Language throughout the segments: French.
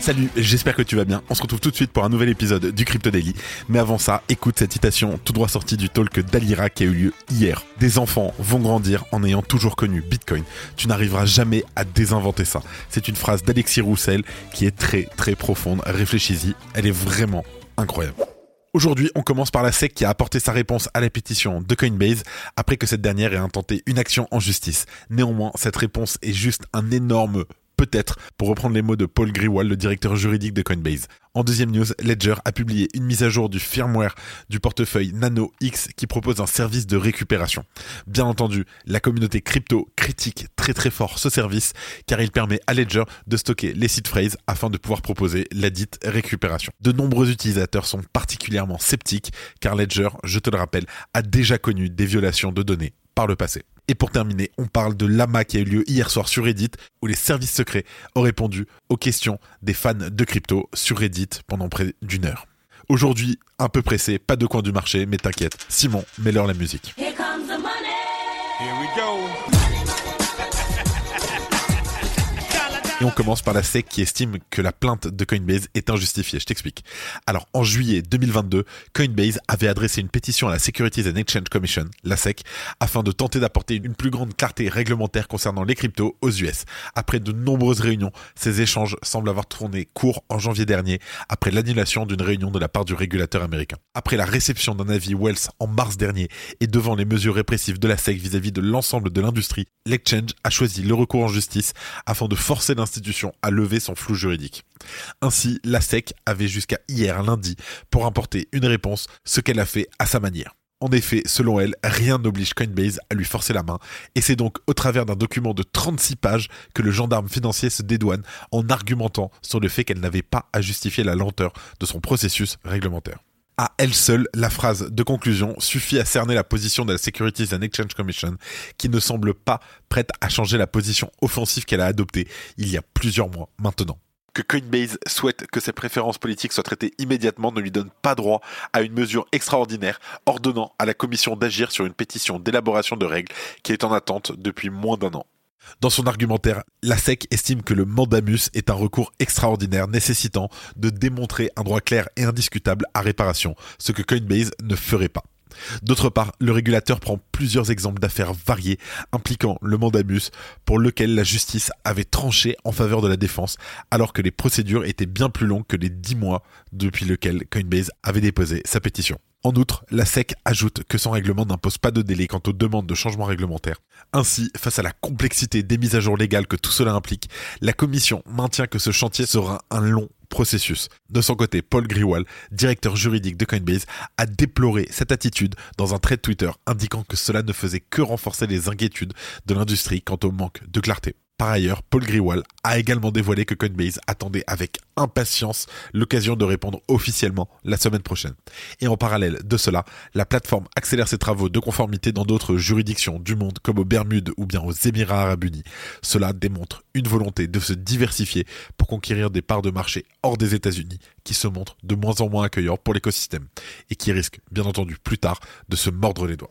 Salut, j'espère que tu vas bien. On se retrouve tout de suite pour un nouvel épisode du Crypto Daily. Mais avant ça, écoute cette citation tout droit sortie du talk d'Alira qui a eu lieu hier. Des enfants vont grandir en ayant toujours connu Bitcoin. Tu n'arriveras jamais à désinventer ça. C'est une phrase d'Alexis Roussel qui est très très profonde. Réfléchis-y, elle est vraiment incroyable. Aujourd'hui, on commence par la SEC qui a apporté sa réponse à la pétition de Coinbase après que cette dernière ait intenté une action en justice. Néanmoins, cette réponse est juste un énorme peut-être, pour reprendre les mots de Paul Griwal, le directeur juridique de Coinbase. En deuxième news, Ledger a publié une mise à jour du firmware du portefeuille Nano X qui propose un service de récupération. Bien entendu, la communauté crypto critique très très fort ce service car il permet à Ledger de stocker les seed phrases afin de pouvoir proposer la dite récupération. De nombreux utilisateurs sont particulièrement sceptiques car Ledger, je te le rappelle, a déjà connu des violations de données par le passé. Et pour terminer, on parle de l'AMA qui a eu lieu hier soir sur Reddit, où les services secrets ont répondu aux questions des fans de crypto sur Reddit pendant près d'une heure. Aujourd'hui, un peu pressé, pas de coin du marché, mais t'inquiète, Simon, mets-leur la musique. Here comes the money. Here we go. Et on commence par la SEC qui estime que la plainte de Coinbase est injustifiée. Je t'explique. Alors, en juillet 2022, Coinbase avait adressé une pétition à la Securities and Exchange Commission, la SEC, afin de tenter d'apporter une plus grande clarté réglementaire concernant les cryptos aux US. Après de nombreuses réunions, ces échanges semblent avoir tourné court en janvier dernier, après l'annulation d'une réunion de la part du régulateur américain. Après la réception d'un avis Wells en mars dernier et devant les mesures répressives de la SEC vis-à-vis de l'ensemble de l'industrie, l'exchange a choisi le recours en justice afin de forcer l'institution à lever son flou juridique. Ainsi, la SEC avait jusqu'à hier lundi pour importer une réponse, ce qu'elle a fait à sa manière. En effet, selon elle, rien n'oblige Coinbase à lui forcer la main, et c'est donc au travers d'un document de 36 pages que le gendarme financier se dédouane en argumentant sur le fait qu'elle n'avait pas à justifier la lenteur de son processus réglementaire à elle seule, la phrase de conclusion suffit à cerner la position de la Securities and Exchange Commission, qui ne semble pas prête à changer la position offensive qu'elle a adoptée il y a plusieurs mois maintenant. Que Coinbase souhaite que ses préférences politiques soient traitées immédiatement ne lui donne pas droit à une mesure extraordinaire ordonnant à la Commission d'agir sur une pétition d'élaboration de règles qui est en attente depuis moins d'un an. Dans son argumentaire, la SEC estime que le mandamus est un recours extraordinaire nécessitant de démontrer un droit clair et indiscutable à réparation, ce que Coinbase ne ferait pas. D'autre part, le régulateur prend plusieurs exemples d'affaires variées impliquant le mandamus pour lequel la justice avait tranché en faveur de la défense alors que les procédures étaient bien plus longues que les 10 mois depuis lequel Coinbase avait déposé sa pétition. En outre, la SEC ajoute que son règlement n'impose pas de délai quant aux demandes de changement réglementaire. Ainsi, face à la complexité des mises à jour légales que tout cela implique, la Commission maintient que ce chantier sera un long processus. De son côté, Paul Griwal, directeur juridique de Coinbase, a déploré cette attitude dans un thread Twitter indiquant que cela ne faisait que renforcer les inquiétudes de l'industrie quant au manque de clarté. Par ailleurs, Paul Griwal a également dévoilé que Coinbase attendait avec impatience l'occasion de répondre officiellement la semaine prochaine. Et en parallèle de cela, la plateforme accélère ses travaux de conformité dans d'autres juridictions du monde comme aux Bermudes ou bien aux Émirats arabes unis. Cela démontre une volonté de se diversifier pour conquérir des parts de marché hors des États-Unis qui se montrent de moins en moins accueillants pour l'écosystème et qui risquent bien entendu plus tard de se mordre les doigts.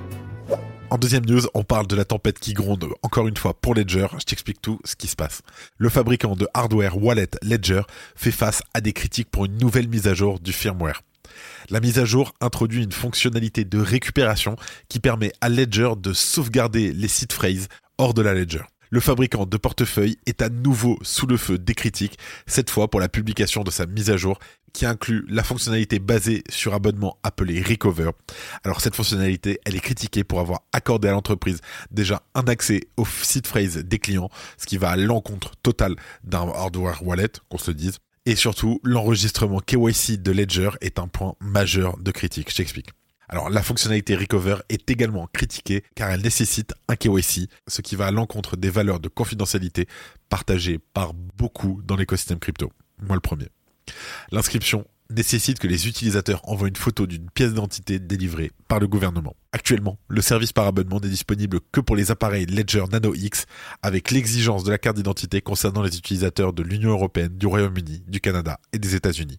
En deuxième news, on parle de la tempête qui gronde encore une fois pour Ledger. Je t'explique tout ce qui se passe. Le fabricant de hardware wallet Ledger fait face à des critiques pour une nouvelle mise à jour du firmware. La mise à jour introduit une fonctionnalité de récupération qui permet à Ledger de sauvegarder les seed phrases hors de la Ledger. Le fabricant de portefeuille est à nouveau sous le feu des critiques, cette fois pour la publication de sa mise à jour qui inclut la fonctionnalité basée sur abonnement appelée Recover. Alors cette fonctionnalité, elle est critiquée pour avoir accordé à l'entreprise déjà un accès au site phrase des clients, ce qui va à l'encontre totale d'un hardware wallet, qu'on se dise. Et surtout, l'enregistrement KYC de Ledger est un point majeur de critique. Je t'explique. Alors la fonctionnalité Recover est également critiquée car elle nécessite un KYC, ce qui va à l'encontre des valeurs de confidentialité partagées par beaucoup dans l'écosystème crypto. Moi le premier. L'inscription nécessite que les utilisateurs envoient une photo d'une pièce d'identité délivrée par le gouvernement. Actuellement, le service par abonnement n'est disponible que pour les appareils Ledger Nano X, avec l'exigence de la carte d'identité concernant les utilisateurs de l'Union européenne, du Royaume-Uni, du Canada et des États-Unis,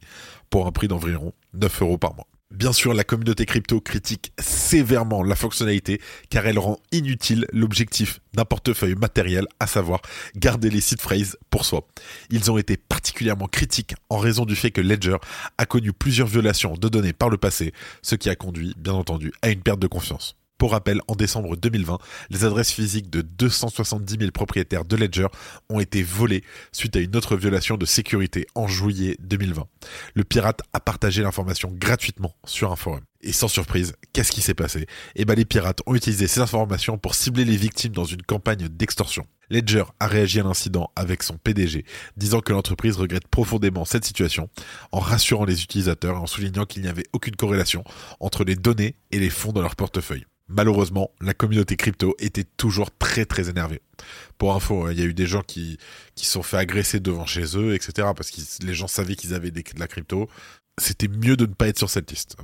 pour un prix d'environ 9 euros par mois. Bien sûr, la communauté crypto critique sévèrement la fonctionnalité car elle rend inutile l'objectif d'un portefeuille matériel, à savoir garder les seed phrases pour soi. Ils ont été particulièrement critiques en raison du fait que Ledger a connu plusieurs violations de données par le passé, ce qui a conduit, bien entendu, à une perte de confiance. Pour rappel, en décembre 2020, les adresses physiques de 270 000 propriétaires de Ledger ont été volées suite à une autre violation de sécurité en juillet 2020. Le pirate a partagé l'information gratuitement sur un forum. Et sans surprise, qu'est-ce qui s'est passé? Eh ben les pirates ont utilisé ces informations pour cibler les victimes dans une campagne d'extorsion. Ledger a réagi à l'incident avec son PDG, disant que l'entreprise regrette profondément cette situation, en rassurant les utilisateurs et en soulignant qu'il n'y avait aucune corrélation entre les données et les fonds dans leur portefeuille malheureusement, la communauté crypto était toujours très très énervée. Pour info, il y a eu des gens qui qui sont fait agresser devant chez eux, etc. Parce que les gens savaient qu'ils avaient de la crypto. C'était mieux de ne pas être sur cette liste.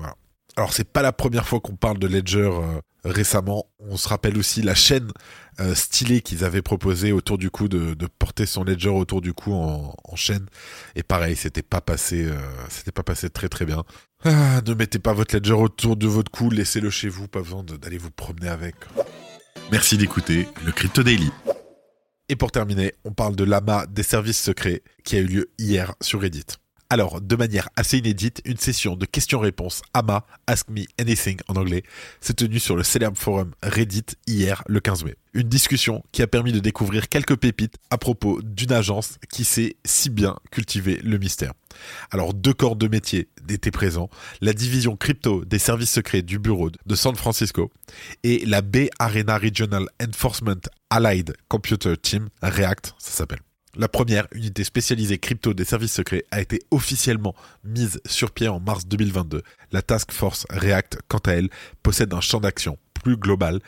Alors c'est pas la première fois qu'on parle de Ledger euh, récemment. On se rappelle aussi la chaîne euh, stylée qu'ils avaient proposé autour du cou de, porter son Ledger autour du cou en, chaîne. Et pareil, c'était pas passé, euh, c'était pas passé très très bien. Ah, ne mettez pas votre ledger autour de votre cou, laissez-le chez vous, pas besoin d'aller vous promener avec. Merci d'écouter le Crypto Daily. Et pour terminer, on parle de l'AMA des services secrets qui a eu lieu hier sur Reddit. Alors, de manière assez inédite, une session de questions-réponses AMA, Ask Me Anything en anglais, s'est tenue sur le célèbre forum Reddit hier, le 15 mai. Une discussion qui a permis de découvrir quelques pépites à propos d'une agence qui sait si bien cultiver le mystère. Alors, deux corps de métier étaient présents, la division crypto des services secrets du bureau de San Francisco et la Bay Arena Regional Enforcement Allied Computer Team, REACT, ça s'appelle. La première unité spécialisée crypto des services secrets a été officiellement mise sur pied en mars 2022. La Task Force React, quant à elle, possède un champ d'action plus global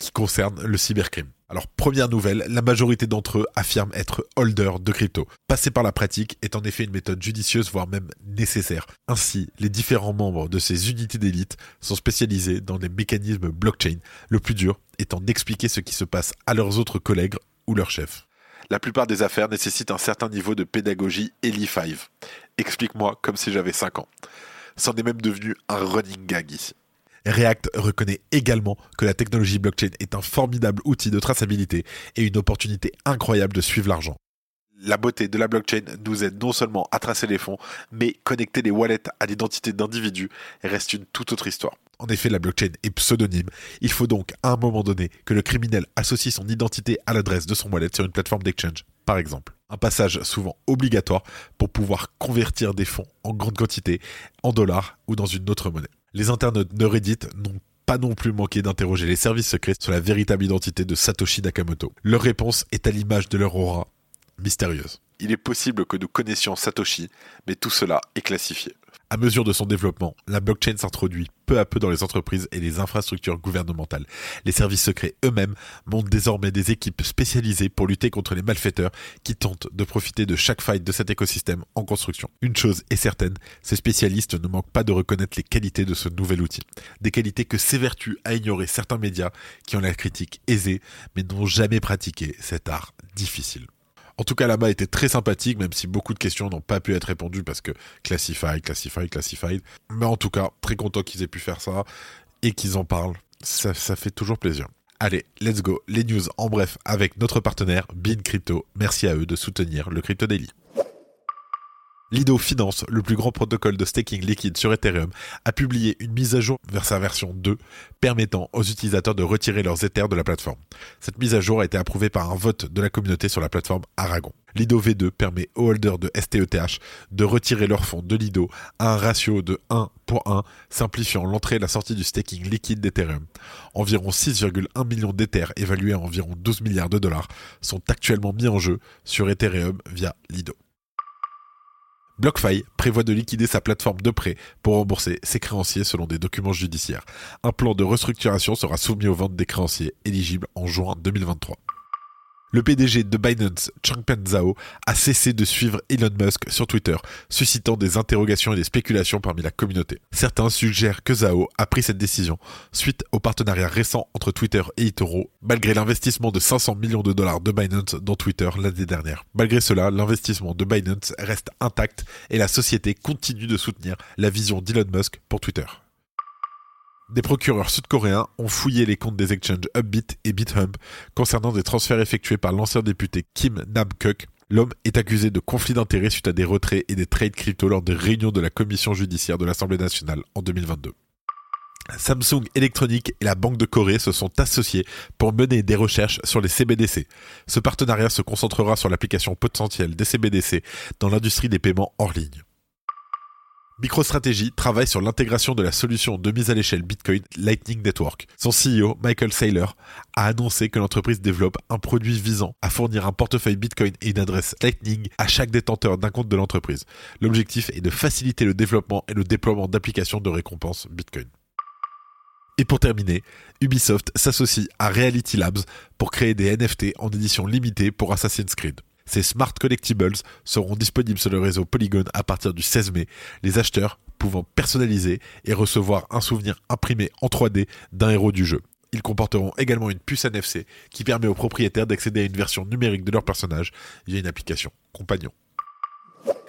qui concerne le cybercrime. Alors première nouvelle, la majorité d'entre eux affirment être holders de crypto. Passer par la pratique est en effet une méthode judicieuse, voire même nécessaire. Ainsi, les différents membres de ces unités d'élite sont spécialisés dans des mécanismes blockchain, le plus dur étant d'expliquer ce qui se passe à leurs autres collègues ou leurs chefs. La plupart des affaires nécessitent un certain niveau de pédagogie Eli 5. Explique-moi comme si j'avais 5 ans. C'en est même devenu un running gag ici. React reconnaît également que la technologie blockchain est un formidable outil de traçabilité et une opportunité incroyable de suivre l'argent. La beauté de la blockchain nous aide non seulement à tracer les fonds, mais connecter les wallets à l'identité d'individus reste une toute autre histoire. En effet, la blockchain est pseudonyme. Il faut donc, à un moment donné, que le criminel associe son identité à l'adresse de son wallet sur une plateforme d'exchange, par exemple. Un passage souvent obligatoire pour pouvoir convertir des fonds en grande quantité, en dollars ou dans une autre monnaie. Les internautes de n'ont pas non plus manqué d'interroger les services secrets sur la véritable identité de Satoshi Nakamoto. Leur réponse est à l'image de leur aura mystérieuse. Il est possible que nous connaissions Satoshi, mais tout cela est classifié. À mesure de son développement, la blockchain s'introduit peu à peu dans les entreprises et les infrastructures gouvernementales. Les services secrets eux-mêmes montent désormais des équipes spécialisées pour lutter contre les malfaiteurs qui tentent de profiter de chaque faille de cet écosystème en construction. Une chose est certaine, ces spécialistes ne manquent pas de reconnaître les qualités de ce nouvel outil. Des qualités que s'évertuent à ignorer certains médias qui ont la critique aisée mais n'ont jamais pratiqué cet art difficile. En tout cas, là-bas était très sympathique, même si beaucoup de questions n'ont pas pu être répondues parce que classified, classified, classified. Mais en tout cas, très content qu'ils aient pu faire ça et qu'ils en parlent. Ça, ça fait toujours plaisir. Allez, let's go. Les news en bref avec notre partenaire Bean Crypto. Merci à eux de soutenir le Crypto Daily. Lido Finance, le plus grand protocole de staking liquide sur Ethereum, a publié une mise à jour vers sa version 2 permettant aux utilisateurs de retirer leurs Ethers de la plateforme. Cette mise à jour a été approuvée par un vote de la communauté sur la plateforme Aragon. Lido V2 permet aux holders de STETH de retirer leurs fonds de Lido à un ratio de 1 pour 1, simplifiant l'entrée et la sortie du staking liquide d'Ethereum. Environ 6,1 millions d'Ethers, évalués à environ 12 milliards de dollars, sont actuellement mis en jeu sur Ethereum via Lido. BlockFi prévoit de liquider sa plateforme de prêt pour rembourser ses créanciers selon des documents judiciaires. Un plan de restructuration sera soumis aux ventes des créanciers éligibles en juin 2023. Le PDG de Binance, Changpeng Zhao, a cessé de suivre Elon Musk sur Twitter, suscitant des interrogations et des spéculations parmi la communauté. Certains suggèrent que Zhao a pris cette décision suite au partenariat récent entre Twitter et eToro, malgré l'investissement de 500 millions de dollars de Binance dans Twitter l'année dernière. Malgré cela, l'investissement de Binance reste intact et la société continue de soutenir la vision d'Elon Musk pour Twitter. Des procureurs sud-coréens ont fouillé les comptes des exchanges Upbit et BitHub concernant des transferts effectués par l'ancien député Kim Nam-kuk. L'homme est accusé de conflit d'intérêts suite à des retraits et des trades crypto lors des réunions de la commission judiciaire de l'Assemblée nationale en 2022. Samsung Electronics et la Banque de Corée se sont associés pour mener des recherches sur les CBDC. Ce partenariat se concentrera sur l'application potentielle des CBDC dans l'industrie des paiements hors ligne. MicroStrategy travaille sur l'intégration de la solution de mise à l'échelle Bitcoin Lightning Network. Son CEO, Michael Saylor, a annoncé que l'entreprise développe un produit visant à fournir un portefeuille Bitcoin et une adresse Lightning à chaque détenteur d'un compte de l'entreprise. L'objectif est de faciliter le développement et le déploiement d'applications de récompense Bitcoin. Et pour terminer, Ubisoft s'associe à Reality Labs pour créer des NFT en édition limitée pour Assassin's Creed. Ces Smart Collectibles seront disponibles sur le réseau Polygon à partir du 16 mai, les acheteurs pouvant personnaliser et recevoir un souvenir imprimé en 3D d'un héros du jeu. Ils comporteront également une puce NFC qui permet aux propriétaires d'accéder à une version numérique de leur personnage via une application compagnon.